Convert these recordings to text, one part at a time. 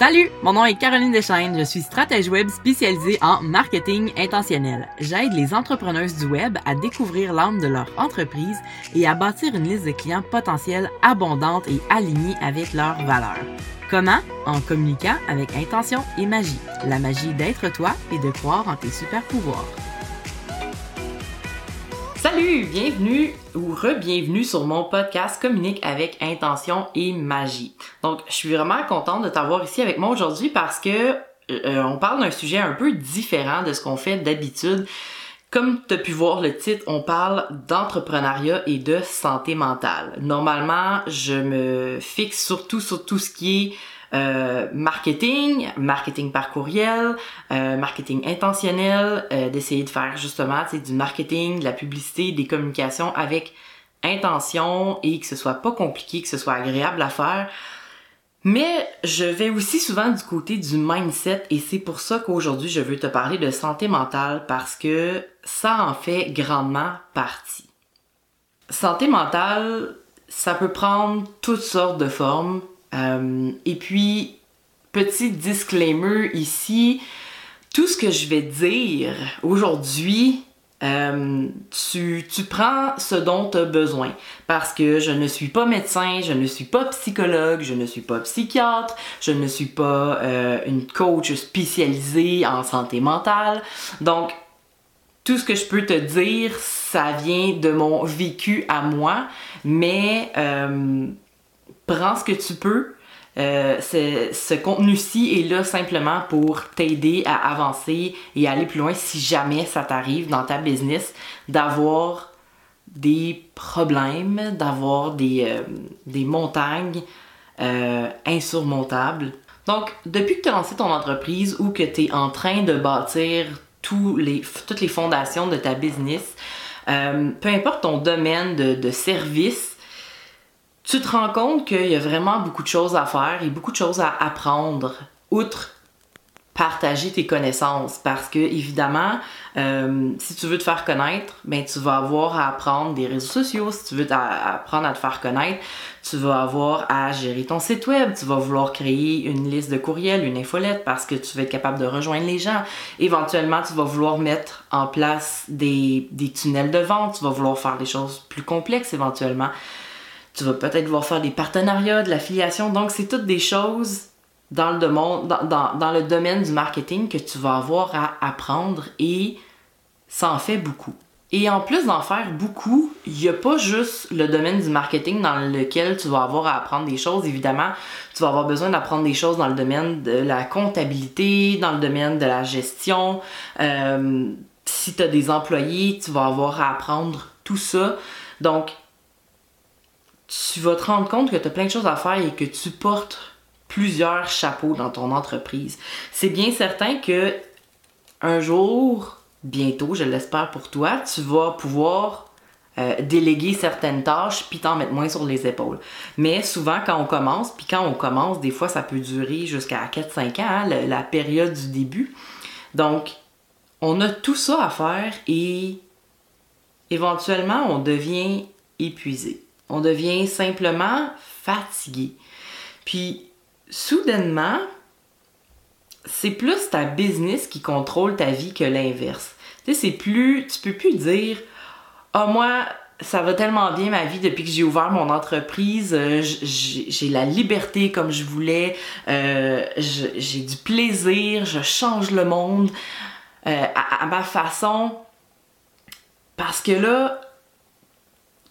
Salut, mon nom est Caroline Deschaines, je suis stratège web spécialisée en marketing intentionnel. J'aide les entrepreneuses du web à découvrir l'âme de leur entreprise et à bâtir une liste de clients potentiels abondante et alignée avec leurs valeurs. Comment? En communiquant avec intention et magie. La magie d'être toi et de croire en tes super pouvoirs. Bienvenue ou re-bienvenue sur mon podcast Communique avec intention et magie. Donc, je suis vraiment contente de t'avoir ici avec moi aujourd'hui parce que euh, on parle d'un sujet un peu différent de ce qu'on fait d'habitude. Comme tu as pu voir le titre, on parle d'entrepreneuriat et de santé mentale. Normalement, je me fixe surtout sur tout ce qui est euh, marketing, marketing par courriel, euh, marketing intentionnel, euh, d'essayer de faire justement du marketing, de la publicité, des communications avec intention et que ce soit pas compliqué, que ce soit agréable à faire. Mais je vais aussi souvent du côté du mindset et c'est pour ça qu'aujourd'hui je veux te parler de santé mentale parce que ça en fait grandement partie. Santé mentale, ça peut prendre toutes sortes de formes. Euh, et puis, petit disclaimer ici, tout ce que je vais dire aujourd'hui, euh, tu, tu prends ce dont tu as besoin. Parce que je ne suis pas médecin, je ne suis pas psychologue, je ne suis pas psychiatre, je ne suis pas euh, une coach spécialisée en santé mentale. Donc, tout ce que je peux te dire, ça vient de mon vécu à moi, mais prends ce que tu peux. Euh, ce contenu-ci est là simplement pour t'aider à avancer et aller plus loin si jamais ça t'arrive dans ta business d'avoir des problèmes, d'avoir des, euh, des montagnes euh, insurmontables. Donc, depuis que tu as lancé ton entreprise ou que tu es en train de bâtir tous les, toutes les fondations de ta business, peu importe ton domaine de, de service, tu te rends compte qu'il y a vraiment beaucoup de choses à faire et beaucoup de choses à apprendre, outre partager tes connaissances. Parce que évidemment euh, si tu veux te faire connaître ben tu vas avoir à apprendre des réseaux sociaux. Si tu veux apprendre à te faire connaître tu vas avoir à gérer ton site web. Tu vas vouloir créer une liste de courriels une infolette parce que tu vas être capable de rejoindre les gens. Éventuellement tu vas vouloir mettre en place des, des tunnels de vente. Tu vas vouloir faire des choses plus complexes éventuellement tu vas peut-être voir faire des partenariats, de l'affiliation. Donc, c'est toutes des choses dans le, dans, dans, le domaine du marketing que tu vas avoir à apprendre et ça en fait beaucoup. Et en plus d'en faire beaucoup, il n'y a pas juste le domaine du marketing dans lequel tu vas avoir à apprendre des choses. Évidemment, tu vas avoir besoin d'apprendre des choses dans le domaine de la comptabilité, dans le domaine de la gestion. Euh, si tu as des employés, tu vas avoir à apprendre tout ça. Donc, tu vas te rendre compte que tu as plein de choses à faire et que tu portes plusieurs chapeaux dans ton entreprise. C'est bien certain que un jour, bientôt, je l'espère pour toi, tu vas pouvoir euh, déléguer certaines tâches puis t'en mettre moins sur les épaules. Mais souvent, quand on commence, puis quand on commence, des fois, ça peut durer jusqu'à 4-5 ans, hein, la période du début. Donc, on a tout ça à faire et éventuellement, on devient épuisé. On devient simplement fatigué. Puis, soudainement, c'est plus ta business qui contrôle ta vie que l'inverse. Tu sais, c'est plus, tu peux plus dire, ah, moi, ça va tellement bien ma vie depuis que j'ai ouvert mon entreprise. Euh, j'ai la liberté comme je voulais. Euh, j'ai du plaisir. Je change le monde euh, à, ma façon. Parce que là,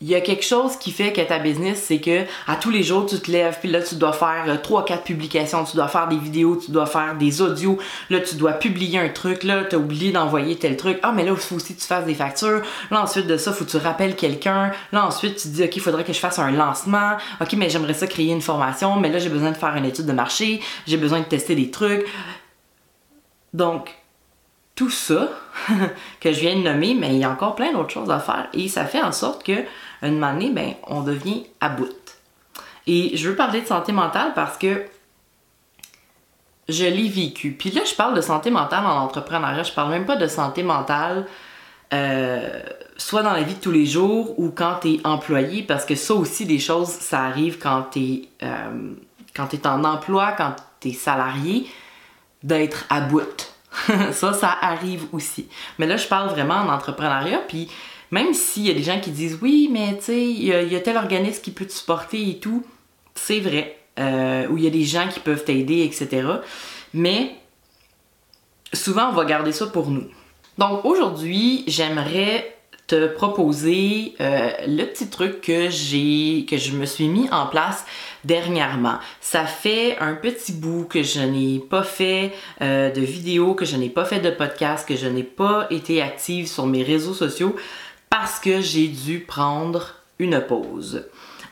il y a quelque chose qui fait que ta business, c'est que à tous les jours, tu te lèves, puis là, tu dois faire euh, trois, quatre publications, tu dois faire des vidéos, tu dois faire des audios, là, tu dois publier un truc, là, t'as oublié d'envoyer tel truc. Ah, mais là, il faut aussi que tu fasses des factures. Là, ensuite de ça, faut que tu rappelles quelqu'un. Là, ensuite, tu dis, OK, il faudrait que je fasse un lancement. OK, mais j'aimerais ça créer une formation, mais là, j'ai besoin de faire une étude de marché, j'ai besoin de tester des trucs. Donc, tout ça que je viens de nommer, mais il y a encore plein d'autres choses à faire et ça fait en sorte que une année, ben, on devient à bout. Et je veux parler de santé mentale parce que je l'ai vécu. Puis là, je parle de santé mentale en entrepreneuriat. Je parle même pas de santé mentale euh, soit dans la vie de tous les jours ou quand tu es employé, parce que ça aussi, des choses, ça arrive quand tu es, euh, es en emploi, quand tu es salarié, d'être à bout. ça, ça arrive aussi. Mais là, je parle vraiment en entrepreneuriat, puis même s'il y a des gens qui disent oui, mais tu sais, il y, a tel organisme qui peut te supporter et tout, c'est vrai. Euh, ou il y a des gens qui peuvent t'aider, etc. Mais souvent, on va garder ça pour nous. Donc aujourd'hui, j'aimerais te proposer euh, le petit truc que j'ai que je me suis mis en place dernièrement. Ça fait un petit bout que je n'ai pas fait euh, de vidéo, que je n'ai pas fait de podcast, que je n'ai pas été active sur mes réseaux sociaux parce que j'ai dû prendre une pause.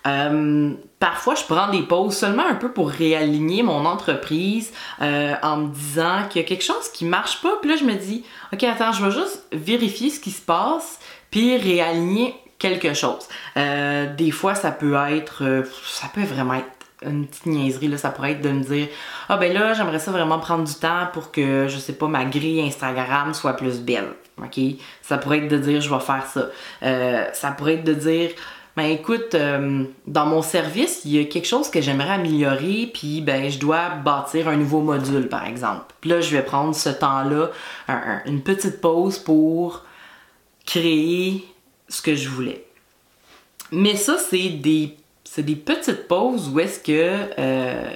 Euh, parfois, je prends des pauses seulement un peu pour réaligner mon entreprise euh, en me disant qu'il y a quelque chose qui marche pas. Puis là, je me dis, OK, attends, je vais juste vérifier ce qui se passe, puis réaligner quelque chose. Euh, des fois, ça peut être, ça peut vraiment être une petite niaiserie, là, ça pourrait être de me dire Ah ben là, j'aimerais ça vraiment prendre du temps pour que, je sais pas, ma grille Instagram soit plus belle. OK? Ça pourrait être de dire je vais faire ça. ça pourrait être de dire ben écoute, euh, dans mon service, il y a quelque chose que j'aimerais améliorer, puis ben je dois bâtir un nouveau module, par exemple. Puis là, je vais prendre ce temps-là, une petite pause pour créer ce que je voulais. Mais ça, c'est des, petites pauses où est-ce que euh,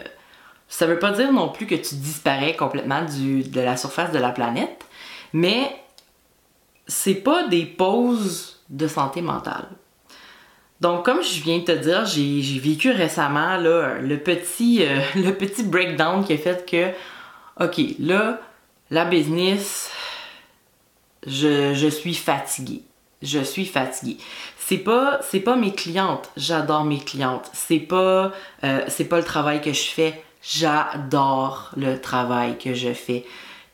ça veut pas dire non plus que tu disparais complètement de la surface de la planète, mais c'est pas des pauses de santé mentale. Donc, comme je viens de te dire, j'ai vécu récemment là, le, petit, euh, le petit breakdown qui a fait que, OK, là, la business, je, suis fatiguée. Je suis fatiguée. C'est pas, pas mes clientes. J'adore mes clientes. C'est pas, euh, pas le travail que je fais. J'adore le travail que je fais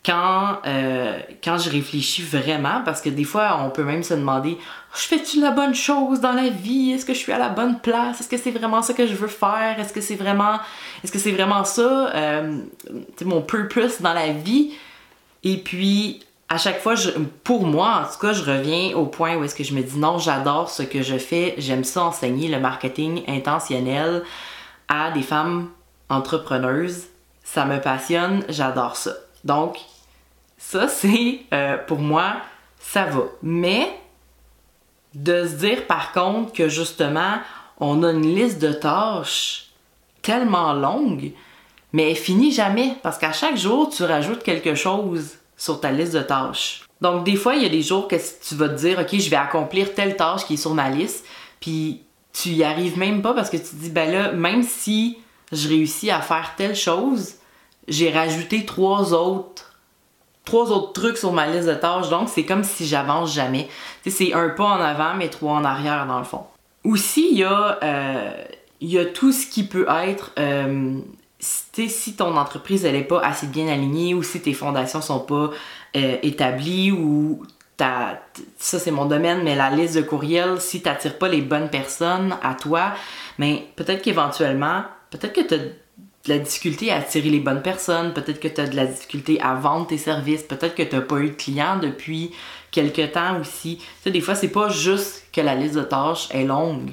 quand, euh, quand je réfléchis vraiment, parce que des fois, on peut même se demander je fais-tu la bonne chose dans la vie? Est-ce que je suis à la bonne place? Est-ce que c'est vraiment ça que je veux faire? Est-ce que c'est vraiment, est-ce que c'est vraiment ça euh, mon purpose dans la vie? Et puis, à chaque fois, pour moi, en tout cas, je reviens au point où est-ce que je me dis non, j'adore ce que je fais, j'aime ça enseigner le marketing intentionnel à des femmes entrepreneuses. Ça me passionne, j'adore ça. Donc, ça, c'est euh, pour moi, ça va. Mais de se dire par contre que justement, on a une liste de tâches tellement longue, mais elle finit jamais parce qu'à chaque jour, tu rajoutes quelque chose sur ta liste de tâches. Donc, des fois, il y a des jours que tu vas te dire, OK, je vais accomplir telle tâche qui est sur ma liste, puis tu y arrives même pas parce que tu te dis, ben là, même si je réussis à faire telle chose, j'ai rajouté trois autres trois autres trucs sur ma liste de tâches, donc c'est comme si j'avance jamais. c'est un pas en avant, mais trois en arrière dans le fond. Aussi, il y, a, euh, y a tout ce qui peut être euh, si ton entreprise elle est pas assez bien alignée ou si tes fondations sont pas euh, établies ou ça c'est mon domaine, mais la liste de courriels, si tu n'attires pas les bonnes personnes à toi, mais peut-être qu'éventuellement, peut-être que tu la difficulté à attirer les bonnes personnes, peut-être que tu as de la difficulté à vendre tes services, peut-être que tu n'as pas eu de clients depuis quelque temps aussi. Tu sais, des fois, c'est pas juste que la liste de tâches est longue.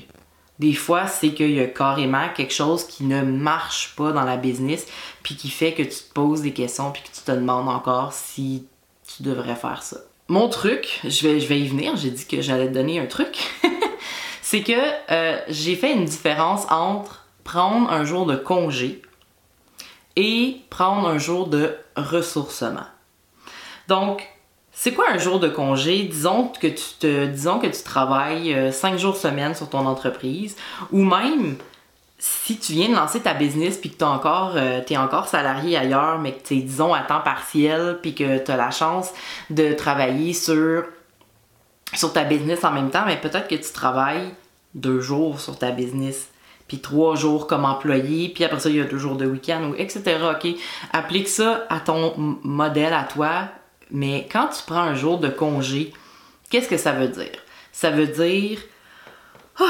Des fois, c'est qu'il y a carrément quelque chose qui ne marche pas dans la business, puis qui fait que tu te poses des questions, puis que tu te demandes encore si tu devrais faire ça. Mon truc, je vais, je vais y venir, j'ai dit que j'allais te donner un truc, c'est que euh, j'ai fait une différence entre prendre un jour de congé et prendre un jour de ressourcement. Donc, c'est quoi un jour de congé? Disons que tu travailles euh, cinq jours semaine sur ton entreprise, ou même si tu viens de lancer ta business puis que tu encore, euh, es encore salarié ailleurs, mais que tu es, disons, à temps partiel puis que tu as la chance de travailler sur, sur ta business en même temps, mais peut-être que tu travailles deux jours sur ta business puis trois jours comme employé, puis après ça, il y a deux jours de week-end, etc. OK? Applique ça à ton modèle, à toi, mais quand tu prends un jour de congé, qu'est-ce que ça veut dire? Ça veut dire, oh,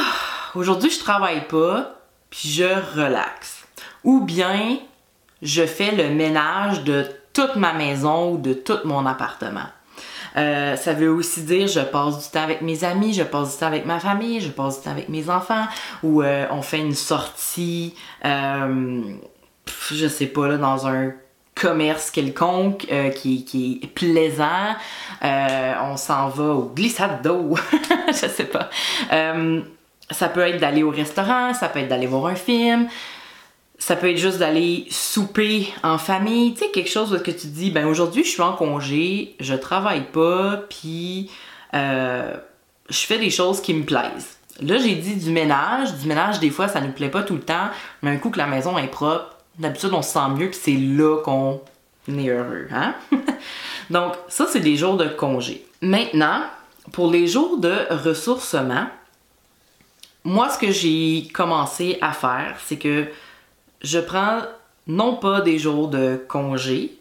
aujourd'hui, je travaille pas, puis je relaxe. Ou bien, je fais le ménage de toute ma maison ou de tout mon appartement. Euh, ça veut aussi dire je passe du temps avec mes amis, je passe du temps avec ma famille, je passe du temps avec mes enfants, ou euh, on fait une sortie, euh, je sais pas, là, dans un commerce quelconque qui, qui, est plaisant. on s'en va au glissade d'eau, je sais pas. ça peut être d'aller au restaurant, ça peut être d'aller voir un film, ça peut être juste d'aller souper en famille, tu sais, quelque chose que tu dis, ben aujourd'hui je suis en congé, je travaille pas, puis euh, je fais des choses qui me plaisent. Là, j'ai dit du ménage. Du ménage, des fois, ça nous plaît pas tout le temps, mais un coup que la maison est propre, d'habitude, on se sent mieux, puis c'est là qu'on est heureux, hein? Donc, ça, c'est des jours de congé. Maintenant, pour les jours de ressourcement, moi, ce que j'ai commencé à faire, c'est que je prends non pas des jours de congé,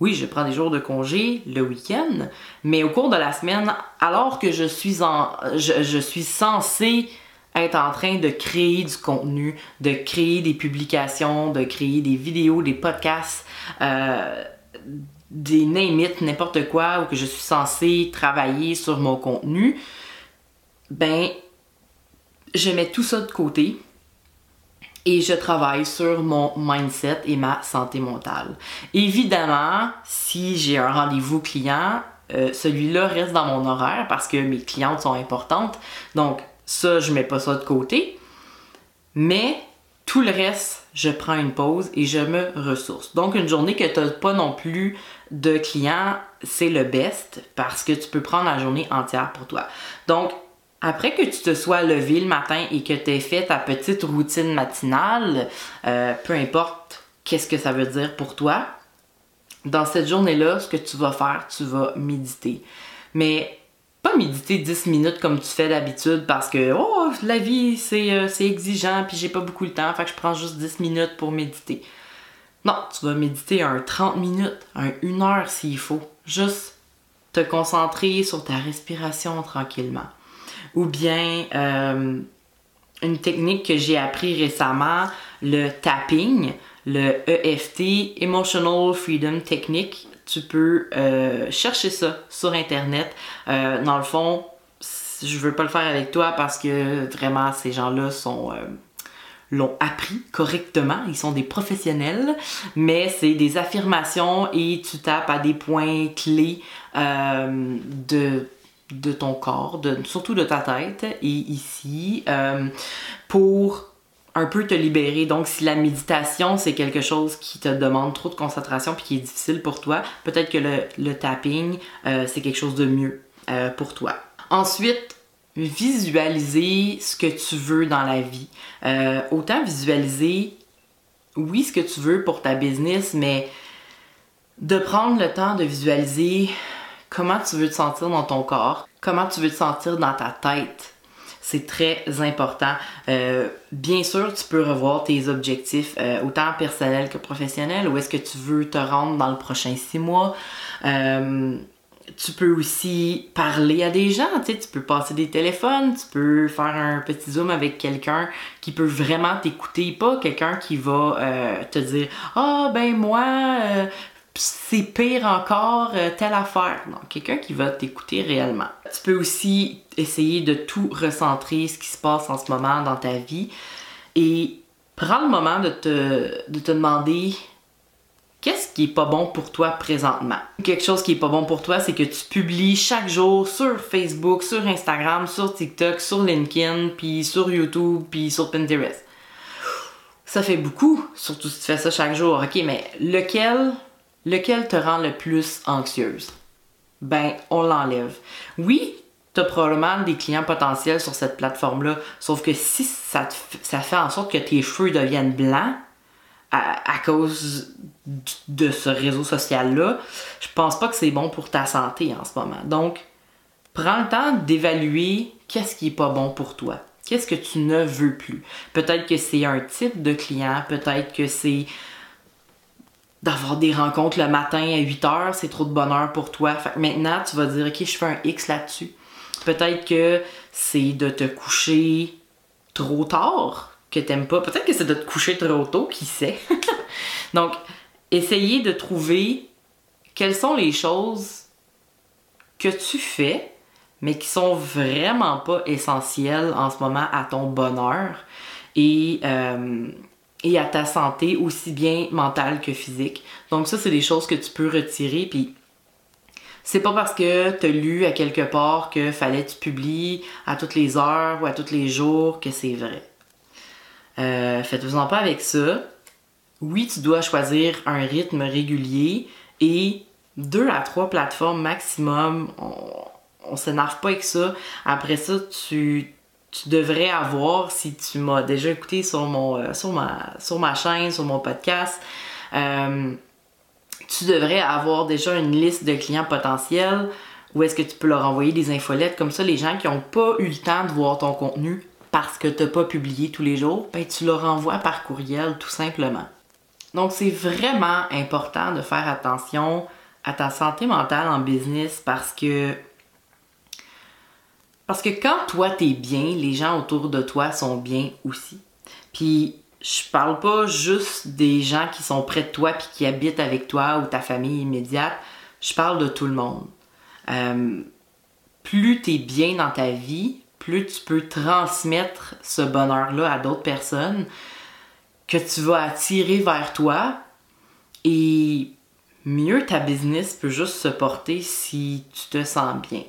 oui, je prends des jours de congé le week-end, mais au cours de la semaine, alors que je suis en, je, suis censé être en train de créer du contenu, de créer des publications, de créer des vidéos, des podcasts, euh, des name n'importe quoi, ou que je suis censé travailler sur mon contenu, ben, je mets tout ça de côté et je travaille sur mon mindset et ma santé mentale. Évidemment, si j'ai un rendez-vous client, euh, celui-là reste dans mon horaire parce que mes clientes sont importantes. Donc, ça, je mets pas ça de côté. Mais tout le reste, je prends une pause et je me ressource. Donc, une journée que tu n'as pas non plus de clients, c'est le best parce que tu peux prendre la journée entière pour toi. Donc, après que tu te sois levé le matin et que tu aies fait ta petite routine matinale, euh, peu importe qu'est-ce que ça veut dire pour toi, dans cette journée-là, ce que tu vas faire, tu vas méditer. Mais pas méditer 10 minutes comme tu fais d'habitude parce que oh, la vie euh, c'est exigeant puis j'ai pas beaucoup de temps, fait que je prends juste 10 minutes pour méditer. Non, tu vas méditer un 30 minutes, un 1 heure s'il faut. Juste te concentrer sur ta respiration tranquillement ou bien euh, une technique que j'ai appris récemment, le tapping, le EFT, Emotional Freedom Technique. Tu peux euh, chercher ça sur Internet. Euh, dans le fond, je veux pas le faire avec toi parce que vraiment ces gens-là l'ont appris correctement, ils sont des professionnels, mais c'est des affirmations et tu tapes à des points clés de de ton corps, surtout de ta tête et ici, euh, pour un peu te libérer. Donc, si la méditation, c'est quelque chose qui te demande trop de concentration puis qui est difficile pour toi, peut-être que le, tapping, euh, c'est quelque chose de mieux euh, pour toi. Ensuite, visualiser ce que tu veux dans la vie. autant visualiser, oui, ce que tu veux pour ta business, mais de prendre le temps de visualiser comment tu veux te sentir dans ton corps, comment tu veux te sentir dans ta tête? C'est très important. Euh, bien sûr, tu peux revoir tes objectifs, euh, autant personnels que professionnels. Où est-ce que tu veux te rendre dans le prochain six mois? Euh, tu peux aussi parler à des gens, tu, sais, tu peux passer des téléphones, tu peux faire un petit zoom avec quelqu'un qui peut vraiment t'écouter, pas quelqu'un qui va te dire Ah ben moi, c'est pire encore euh, telle affaire. Non, quelqu'un qui va t'écouter réellement. Tu peux aussi essayer de tout recentrer ce qui se passe en ce moment dans ta vie et prends le moment de te, de te demander qu'est-ce qui est pas bon pour toi présentement. Quelque chose qui est pas bon pour toi, c'est que tu publies chaque jour sur Facebook, sur Instagram, sur TikTok, sur LinkedIn, puis sur YouTube, puis sur Pinterest. Ça fait beaucoup, surtout si tu fais ça chaque jour. OK, mais lequel lequel te rend le plus anxieuse? Ben, on l'enlève. Oui, tu as probablement des clients potentiels sur cette plateforme-là, sauf que si ça, fait en sorte que tes cheveux deviennent blancs à, cause de ce réseau social-là, je pense pas que c'est bon pour ta santé en ce moment. Donc, prends le temps d'évaluer qu'est-ce qui est pas bon pour toi. Qu'est-ce que tu ne veux plus? Peut-être que c'est un type de client, peut-être que c'est d'avoir des rencontres le matin à 8 heures, c'est trop de bonheur pour toi. Fait maintenant, tu vas dire, OK, je fais un X là-dessus. Peut-être que c'est de te coucher trop tard que t'aimes pas. Peut-être que c'est de te coucher trop tôt, qui sait? Donc, essayez de trouver quelles sont les choses que tu fais, mais qui sont vraiment pas essentiels en ce moment à ton bonheur et, euh, et à ta santé, aussi bien mentale que physique. Donc ça, c'est des choses que tu peux retirer, puis c'est pas parce que tu as lu à quelque part que fallait que tu publies à toutes les heures ou à tous les jours que c'est vrai. Euh, Faites-vous-en pas avec ça. Oui, tu dois choisir un rythme régulier et deux à trois plateformes maximum. On, on s'énerve pas avec ça. Après ça, tu, tu devrais avoir, si tu m'as déjà écouté sur, mon, euh, sur, ma, sur ma chaîne, sur mon podcast, euh, tu devrais avoir déjà une liste de clients potentiels où est-ce que tu peux leur envoyer des infolettes. Comme ça, les gens qui n'ont pas eu le temps de voir ton contenu parce que tu n'as pas publié tous les jours, ben, tu leur envoies par courriel tout simplement. Donc, c'est vraiment important de faire attention à ta santé mentale en business parce que parce que quand toi t'es bien, les gens autour de toi sont bien aussi. Puis je parle pas juste des gens qui sont près de toi puis qui habitent avec toi ou ta famille immédiate. Je parle de tout le monde. Euh, plus tu es bien dans ta vie, plus tu peux transmettre ce bonheur-là à d'autres personnes que tu vas attirer vers toi et mieux ta business peut juste se porter si tu te sens bien.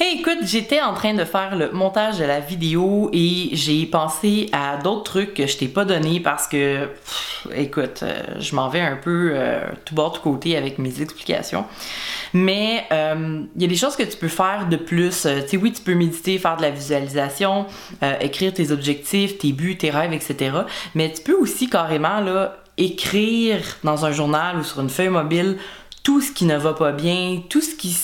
Hey, écoute, j'étais en train de faire le montage de la vidéo et j'ai pensé à d'autres trucs que je t'ai pas donné parce que, écoute, euh, je m'en vais un peu euh, tout bord, tout côté avec mes explications. Mais il euh, y a des choses que tu peux faire de plus. tu sais, oui, tu peux méditer, faire de la visualisation, écrire tes objectifs, tes buts, tes rêves, etc. Mais tu peux aussi carrément là écrire dans un journal ou sur une feuille mobile tout ce qui ne va pas bien, tout ce qui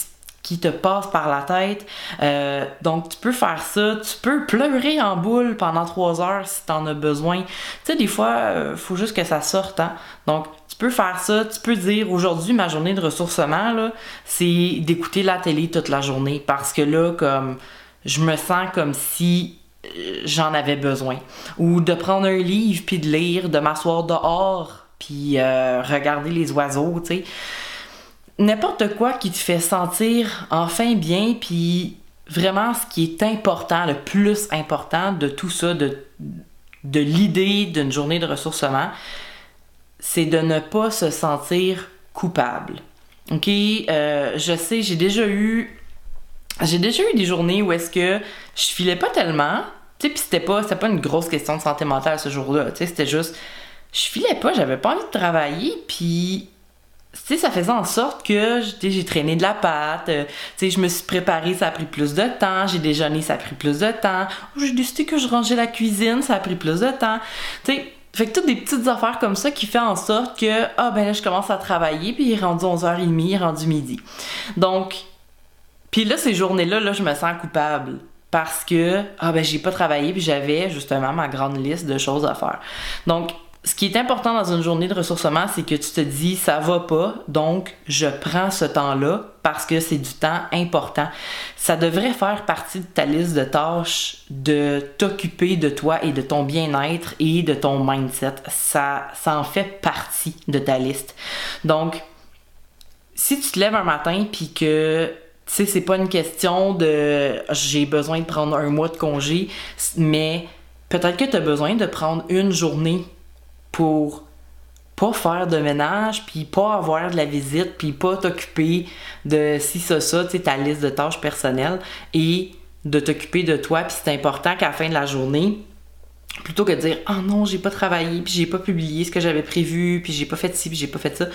qui te passe par la tête. Euh, donc, tu peux faire ça. Tu peux pleurer en boule pendant trois heures si tu en as besoin. Tu sais, des fois, euh, faut juste que ça sorte. Hein? Donc, tu peux faire ça. Tu peux dire aujourd'hui, ma journée de ressourcement, là, c'est d'écouter la télé toute la journée parce que là, comme, je me sens comme si euh, j'en avais besoin. Ou de prendre un livre puis de lire, de m'asseoir dehors puis regarder les oiseaux, tu sais n'importe quoi qui te fait sentir enfin bien, puis vraiment ce qui est important, le plus important de tout ça, de, l'idée d'une journée de ressourcement, c'est de ne pas se sentir coupable. Ok, euh, je sais, j'ai déjà eu, j'ai déjà eu des journées où est-ce que je filais pas tellement, tu sais, puis c'était pas, c'était pas une grosse question de santé mentale ce jour-là, tu sais, c'était juste, je filais pas, j'avais pas envie de travailler, puis tu sais, ça faisait en sorte que j'ai traîné de la pâte, euh, tu sais, je me suis préparée, ça a pris plus de temps, j'ai déjeuné, ça a pris plus de temps, j'ai décidé que je rangeais la cuisine, ça a pris plus de temps, tu sais, fait que toutes des petites affaires comme ça qui fait en sorte que, ah ben là, je commence à travailler, puis il est rendu 11h30, il est rendu midi. Donc, puis là, ces journées-là, là, je me sens coupable parce que, ah ben j'ai pas travaillé, puis j'avais justement ma grande liste de choses à faire. Donc, ce qui est important dans une journée de ressourcement, c'est que tu te dis ça va pas, donc je prends ce temps-là parce que c'est du temps important. Ça devrait faire partie de ta liste de tâches de t'occuper de toi et de ton bien-être et de ton mindset. Ça, ça en fait partie de ta liste. Donc, si tu te lèves un matin puis que tu sais, c'est pas une question de j'ai besoin de prendre un mois de congé, mais peut-être que tu as besoin de prendre une journée pour pas faire de ménage, puis pas avoir de la visite, puis pas t'occuper de si ça, ça, tu ta liste de tâches personnelles, et de t'occuper de toi, puis c'est important qu'à la fin de la journée, plutôt que de dire « Oh non, j'ai pas travaillé, puis j'ai pas publié ce que j'avais prévu, puis j'ai pas fait ci, puis j'ai pas fait ça »,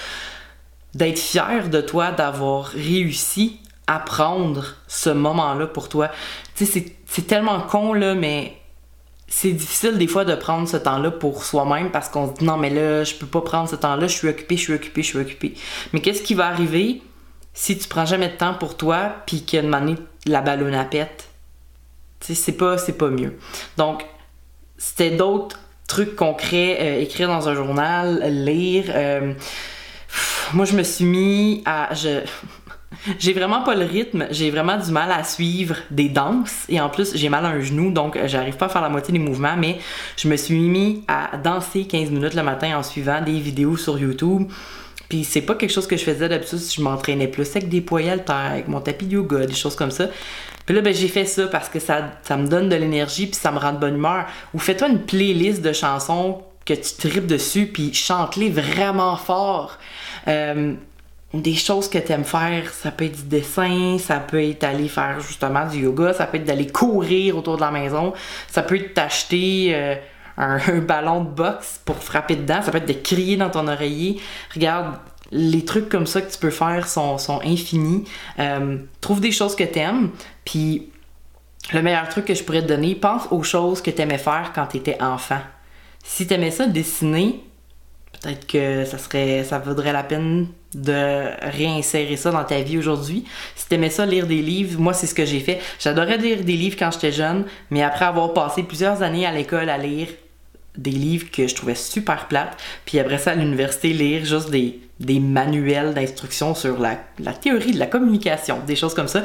d'être fier de toi d'avoir réussi à prendre ce moment-là pour toi. Tu sais, c'est tellement con, là, mais c'est difficile des fois de prendre ce temps-là pour soi-même parce qu'on se dit non mais là je peux pas prendre ce temps-là, je suis occupé, je suis occupé, je suis occupé. Mais qu'est-ce qui va arriver si tu prends jamais de temps pour toi puis qu'à une la ballonne à pète? c'est pas pas mieux. Donc c'était d'autres trucs concrets, euh, écrire dans un journal, lire. Euh, moi je me suis mis à j'ai vraiment pas le rythme, j'ai vraiment du mal à suivre des danses et en plus j'ai mal à un genou donc euh, j'arrive pas à faire la moitié des mouvements mais je me suis mis à danser 15 minutes le matin en suivant des vidéos sur YouTube Puis c'est pas quelque chose que je faisais d'habitude si je m'entraînais plus avec des poils avec mon tapis de yoga, des choses comme ça. Puis là, ben, j'ai fait ça parce que ça, ça me donne de l'énergie puis ça me rend de bonne humeur. Ou fais-toi une playlist de chansons que tu tripes dessus puis chante-les vraiment fort. Euh, des choses que tu aimes faire, ça peut être du dessin, ça peut être aller faire justement du yoga, ça peut être d'aller courir autour de la maison, ça peut être t'acheter euh, un, ballon de boxe pour frapper dedans, ça peut être de crier dans ton oreiller. Regarde, les trucs comme ça que tu peux faire sont, sont infinis. Euh, trouve des choses que tu aimes, puis le meilleur truc que je pourrais te donner, pense aux choses que tu aimais faire quand tu étais enfant. Si tu aimais ça dessiner, peut-être que ça serait ça vaudrait la peine de réinsérer ça dans ta vie aujourd'hui. Si t'aimais ça lire des livres, moi c'est ce que j'ai fait. J'adorais lire des livres quand j'étais jeune, mais après avoir passé plusieurs années à l'école à lire des livres que je trouvais super plates, puis après ça à l'université lire juste des, manuels d'instruction sur la, la théorie de la communication, des choses comme ça.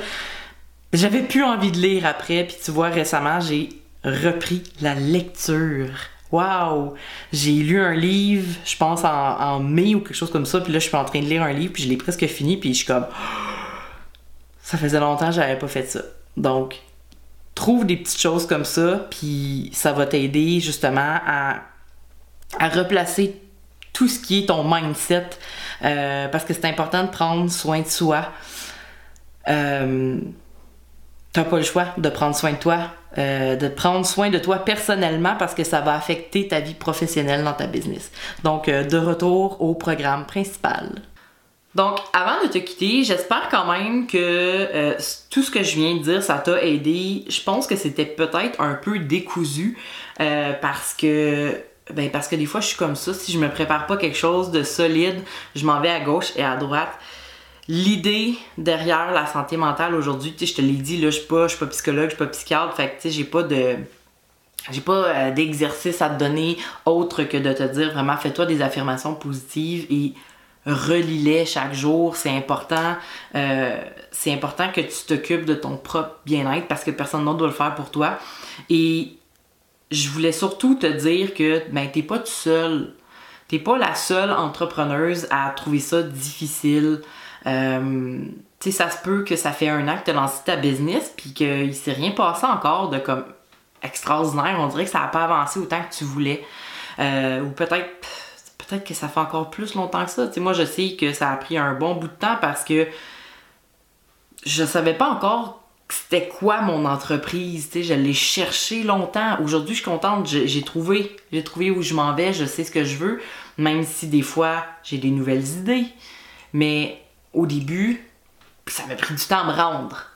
J'avais plus envie de lire après, puis tu vois récemment j'ai repris la lecture Wow! J'ai lu un livre, je pense en, mai ou quelque chose comme ça, puis là je suis en train de lire un livre, puis je l'ai presque fini, puis je suis comme. Ça faisait longtemps que j'avais pas fait ça. Donc, trouve des petites choses comme ça, puis ça va t'aider justement à, à replacer tout ce qui est ton mindset, euh, parce que c'est important de prendre soin de soi. Euh, T'as pas le choix de prendre soin de toi euh, de prendre soin de toi personnellement parce que ça va affecter ta vie professionnelle dans ta business. Donc, euh, de retour au programme principal. Donc, avant de te quitter, j'espère quand même que euh, tout ce que je viens de dire, ça t'a aidé. Je pense que c'était peut-être un peu décousu parce que ben parce que des fois je suis comme ça. Si je me prépare pas quelque chose de solide, je m'en vais à gauche et à droite l'idée derrière la santé mentale aujourd'hui, tu sais, je te l'ai dit, là, je suis pas, je suis pas psychologue, je suis pas psychiatre, fait que, tu sais, j'ai pas de, j'ai pas euh, d'exercice à te donner autre que de te dire vraiment fais-toi des affirmations positives et relis-les chaque jour, c'est important. Euh, c'est important que tu t'occupes de ton propre bien-être parce que personne d'autre doit le faire pour toi. Et je voulais surtout te dire que ben t'es pas tout seul. T'es pas la seule entrepreneuse à trouver ça difficile. Euh, tu sais, ça se peut que ça fait un an que tu lancé ta business, puis qu'il s'est rien passé encore de comme extraordinaire. On dirait que ça n'a pas avancé autant que tu voulais. Euh, ou peut-être peut-être que ça fait encore plus longtemps que ça. Tu sais, moi, je sais que ça a pris un bon bout de temps parce que je savais pas encore c'était quoi mon entreprise. Tu sais, je l'ai cherché longtemps. Aujourd'hui, je suis contente. J'ai trouvé. J'ai trouvé où je m'en vais. Je sais ce que je veux. Même si des fois, j'ai des nouvelles idées. Mais au début, ça m'a pris du temps à me rendre.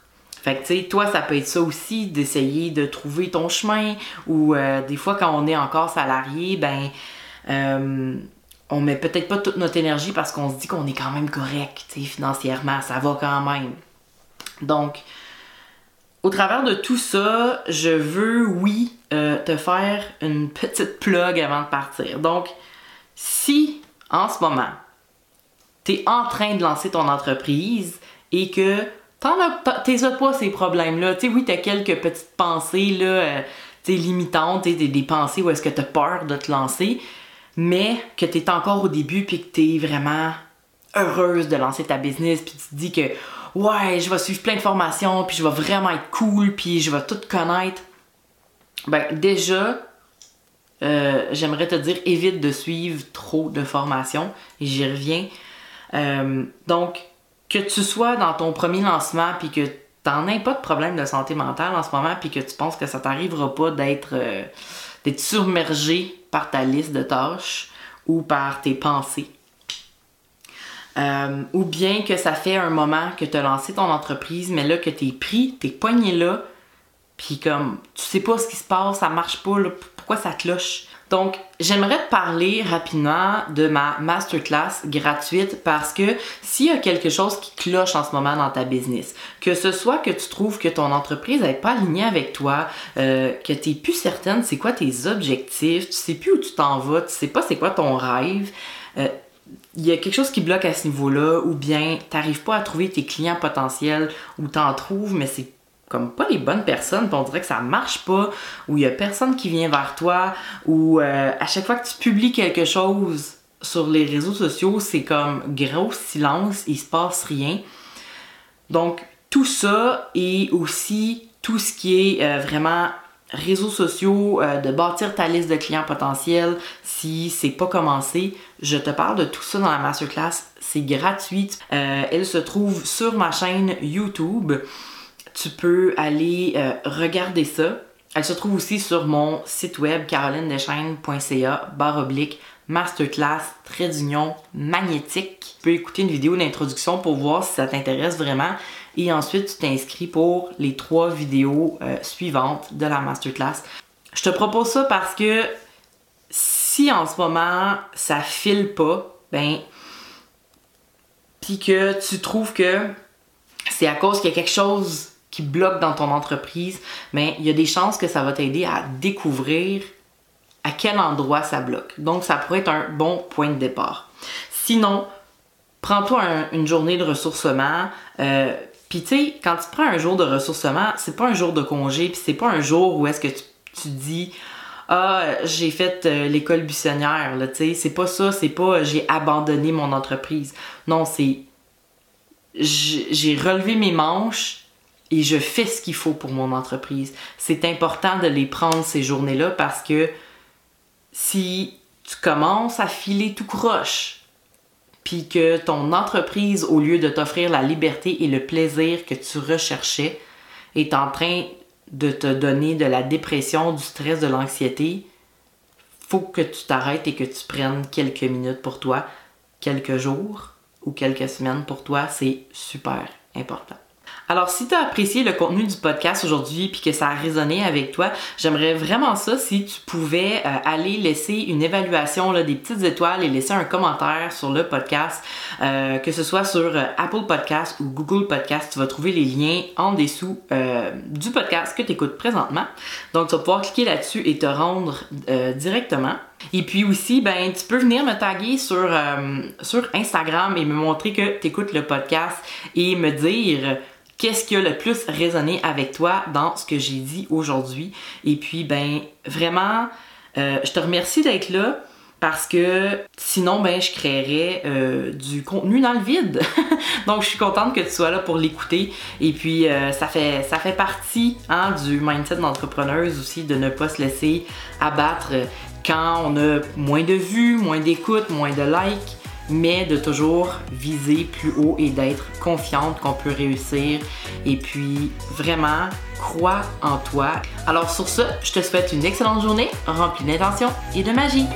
Fait que, tu sais, toi, ça peut être ça aussi, d'essayer de trouver ton chemin, ou euh, des fois, quand on est encore salarié, ben, euh, on met peut-être pas toute notre énergie parce qu'on se dit qu'on est quand même correct, tu financièrement, ça va quand même. Donc, au travers de tout ça, je veux, oui, euh, te faire une petite plug avant de partir. Donc, si, en ce moment, tu es en train de lancer ton entreprise et que t'en as, t'es pas ces problèmes-là. Tu sais, oui, t'as quelques petites pensées, là, euh, limitantes, des, des pensées où est-ce que t'as peur de te lancer, mais que t'es encore au début puis que t'es vraiment heureuse de lancer ta business puis tu te dis que ouais, je vais suivre plein de formations puis je vais vraiment être cool puis je vais tout connaître. Ben, déjà, euh, j'aimerais te dire, évite de suivre trop de formations et j'y reviens. Euh, donc, que tu sois dans ton premier lancement puis que t'en aies pas de problème de santé mentale en ce moment puis que tu penses que ça t'arrivera pas d'être euh, submergé par ta liste de tâches ou par tes pensées. Euh, ou bien que ça fait un moment que tu as lancé ton entreprise, mais là que tu pris, t'es poigné là, puis comme tu sais pas ce qui se passe, ça marche pas, pourquoi ça cloche? Donc, j'aimerais te parler rapidement de ma masterclass gratuite parce que s'il y a quelque chose qui cloche en ce moment dans ta business, que ce soit que tu trouves que ton entreprise n'est pas alignée avec toi, euh, que tu n'es plus certaine c'est quoi tes objectifs, tu sais plus où tu t'en vas, tu sais pas c'est quoi ton rêve, euh, il y a quelque chose qui bloque à ce niveau-là, ou bien tu n'arrives pas à trouver tes clients potentiels, ou t'en trouves, mais c'est comme pas les bonnes personnes, on dirait que ça marche pas, ou il y a personne qui vient vers toi, ou euh, à chaque fois que tu publies quelque chose, sur les réseaux sociaux, c'est comme gros silence, il se passe rien. Donc, tout ça et aussi tout ce qui est euh, vraiment réseaux sociaux, euh, de bâtir ta liste de clients potentiels si c'est pas commencé. Je te parle de tout ça dans la masterclass. C'est gratuit. Elle se trouve sur ma chaîne YouTube. Tu peux aller regarder ça. Elle se trouve aussi sur mon site web carolinedeschaines.ca barre oblique masterclass trait d'union magnétique. Tu peux écouter une vidéo d'introduction pour voir si ça t'intéresse vraiment et ensuite tu t'inscris pour les trois vidéos euh, suivantes de la masterclass. Je te propose ça parce que si en ce moment ça file pas, ben puis que tu trouves que c'est à cause qu'il y a quelque chose qui bloque dans ton entreprise, mais il y a des chances que ça va t'aider à découvrir à quel endroit ça bloque. Donc, ça pourrait être un bon point de départ. Sinon, prends-toi une journée de ressourcement. Euh, puis, tu sais, quand tu prends un jour de ressourcement, c'est pas un jour de congé, puis c'est pas un jour où est-ce que tu, tu dis ah, j'ai fait euh, l'école buissonnière, là, tu sais, c'est pas ça, c'est pas j'ai abandonné mon entreprise. Non, c'est j'ai relevé mes manches, et je fais ce qu'il faut pour mon entreprise. C'est important de les prendre ces journées-là parce que si tu commences à filer tout croche, puis que ton entreprise, au lieu de t'offrir la liberté et le plaisir que tu recherchais, est en train de te donner de la dépression, du stress, de l'anxiété, faut que tu t'arrêtes et que tu prennes quelques minutes pour toi, quelques jours ou quelques semaines pour toi, c'est super important. Alors, si tu as apprécié le contenu du podcast aujourd'hui puis que ça a résonné avec toi, j'aimerais vraiment ça si tu pouvais euh, aller laisser une évaluation, là, des petites étoiles et laisser un commentaire sur le podcast, euh, que ce soit sur euh, Apple Podcast ou Google Podcast. Tu vas trouver les liens en dessous du podcast que tu écoutes présentement. Donc, tu vas pouvoir cliquer là-dessus et te rendre directement. Et puis aussi, ben, tu peux venir me taguer sur, sur Instagram et me montrer que tu écoutes le podcast et me dire qu'est-ce qui a le plus résonné avec toi dans ce que j'ai dit aujourd'hui. Et puis, ben, vraiment, euh, je te remercie d'être là parce que sinon, ben, je créerais euh, du contenu dans le vide. Donc, je suis contente que tu sois là pour l'écouter. Et puis, euh, ça, fait, ça fait partie hein, du mindset d'entrepreneuse aussi de ne pas se laisser abattre quand on a moins de vues, moins d'écoute, moins de likes mais de toujours viser plus haut et d'être confiante qu'on peut réussir. Et puis, vraiment, crois en toi. Alors sur ce, je te souhaite une excellente journée remplie d'intention et de magie.